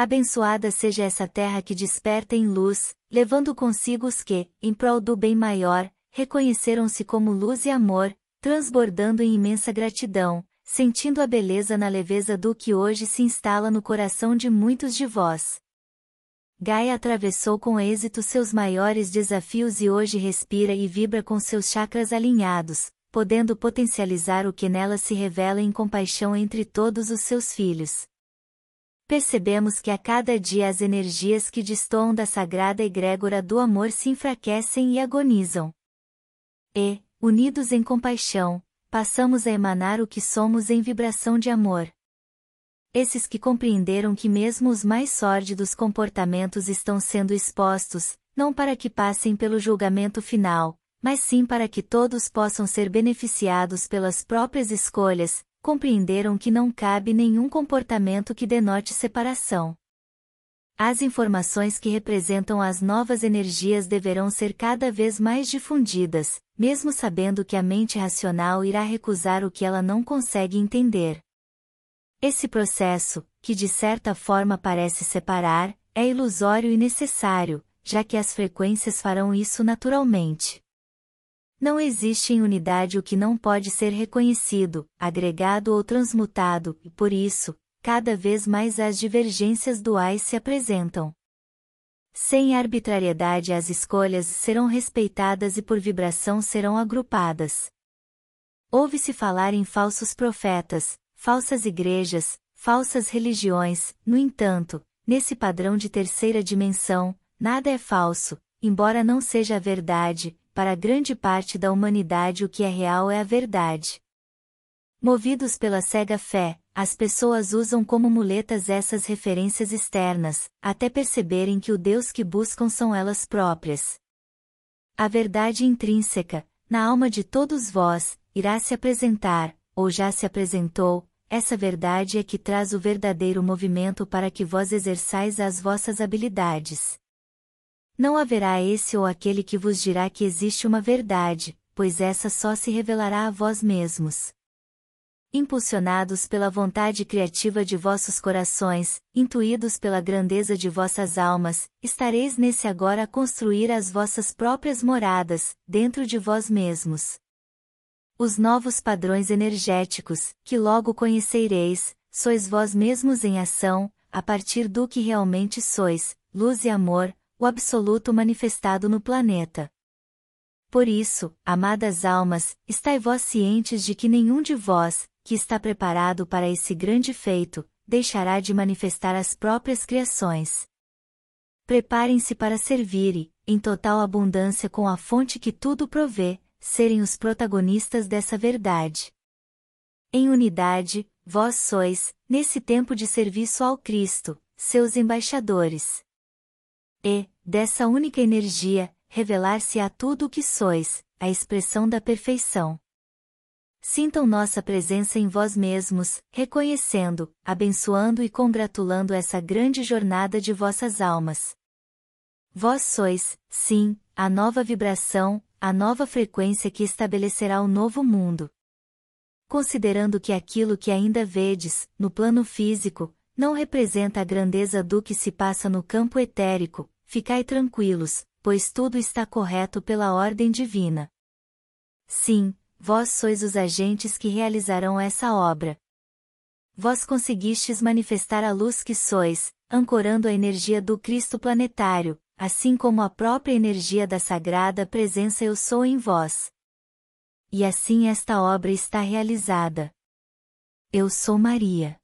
Abençoada seja essa terra que desperta em luz, levando consigo os que, em prol do bem maior, reconheceram-se como luz e amor, transbordando em imensa gratidão, sentindo a beleza na leveza do que hoje se instala no coração de muitos de vós. Gaia atravessou com êxito seus maiores desafios e hoje respira e vibra com seus chakras alinhados, podendo potencializar o que nela se revela em compaixão entre todos os seus filhos percebemos que a cada dia as energias que destoam da sagrada egrégora do amor se enfraquecem e agonizam. E, unidos em compaixão, passamos a emanar o que somos em vibração de amor. Esses que compreenderam que mesmo os mais sórdidos comportamentos estão sendo expostos, não para que passem pelo julgamento final, mas sim para que todos possam ser beneficiados pelas próprias escolhas, compreenderam que não cabe nenhum comportamento que denote separação. As informações que representam as novas energias deverão ser cada vez mais difundidas, mesmo sabendo que a mente racional irá recusar o que ela não consegue entender. Esse processo, que de certa forma parece separar, é ilusório e necessário, já que as frequências farão isso naturalmente. Não existe em unidade o que não pode ser reconhecido, agregado ou transmutado, e por isso, cada vez mais as divergências duais se apresentam. Sem arbitrariedade as escolhas serão respeitadas e por vibração serão agrupadas. Ouve-se falar em falsos profetas, falsas igrejas, falsas religiões, no entanto, nesse padrão de terceira dimensão, nada é falso, embora não seja a verdade, para grande parte da humanidade o que é real é a verdade. Movidos pela cega fé, as pessoas usam como muletas essas referências externas, até perceberem que o Deus que buscam são elas próprias. A verdade intrínseca, na alma de todos vós, irá se apresentar, ou já se apresentou, essa verdade é que traz o verdadeiro movimento para que vós exerçais as vossas habilidades. Não haverá esse ou aquele que vos dirá que existe uma verdade, pois essa só se revelará a vós mesmos. Impulsionados pela vontade criativa de vossos corações, intuídos pela grandeza de vossas almas, estareis nesse agora a construir as vossas próprias moradas, dentro de vós mesmos. Os novos padrões energéticos, que logo conhecereis, sois vós mesmos em ação, a partir do que realmente sois, luz e amor, o absoluto manifestado no planeta. Por isso, amadas almas, estai vós cientes de que nenhum de vós, que está preparado para esse grande feito, deixará de manifestar as próprias criações. Preparem-se para servir e, em total abundância com a fonte que tudo provê, serem os protagonistas dessa verdade. Em unidade, vós sois, nesse tempo de serviço ao Cristo, seus embaixadores e, dessa única energia, revelar-se a tudo o que sois, a expressão da perfeição. Sintam nossa presença em vós mesmos, reconhecendo, abençoando e congratulando essa grande jornada de vossas almas. Vós sois, sim, a nova vibração, a nova frequência que estabelecerá o novo mundo. Considerando que aquilo que ainda vedes, no plano físico, não representa a grandeza do que se passa no campo etérico, ficai tranquilos, pois tudo está correto pela ordem divina. Sim, vós sois os agentes que realizarão essa obra. Vós conseguistes manifestar a luz que sois, ancorando a energia do Cristo planetário, assim como a própria energia da sagrada presença eu sou em vós. E assim esta obra está realizada. Eu sou Maria.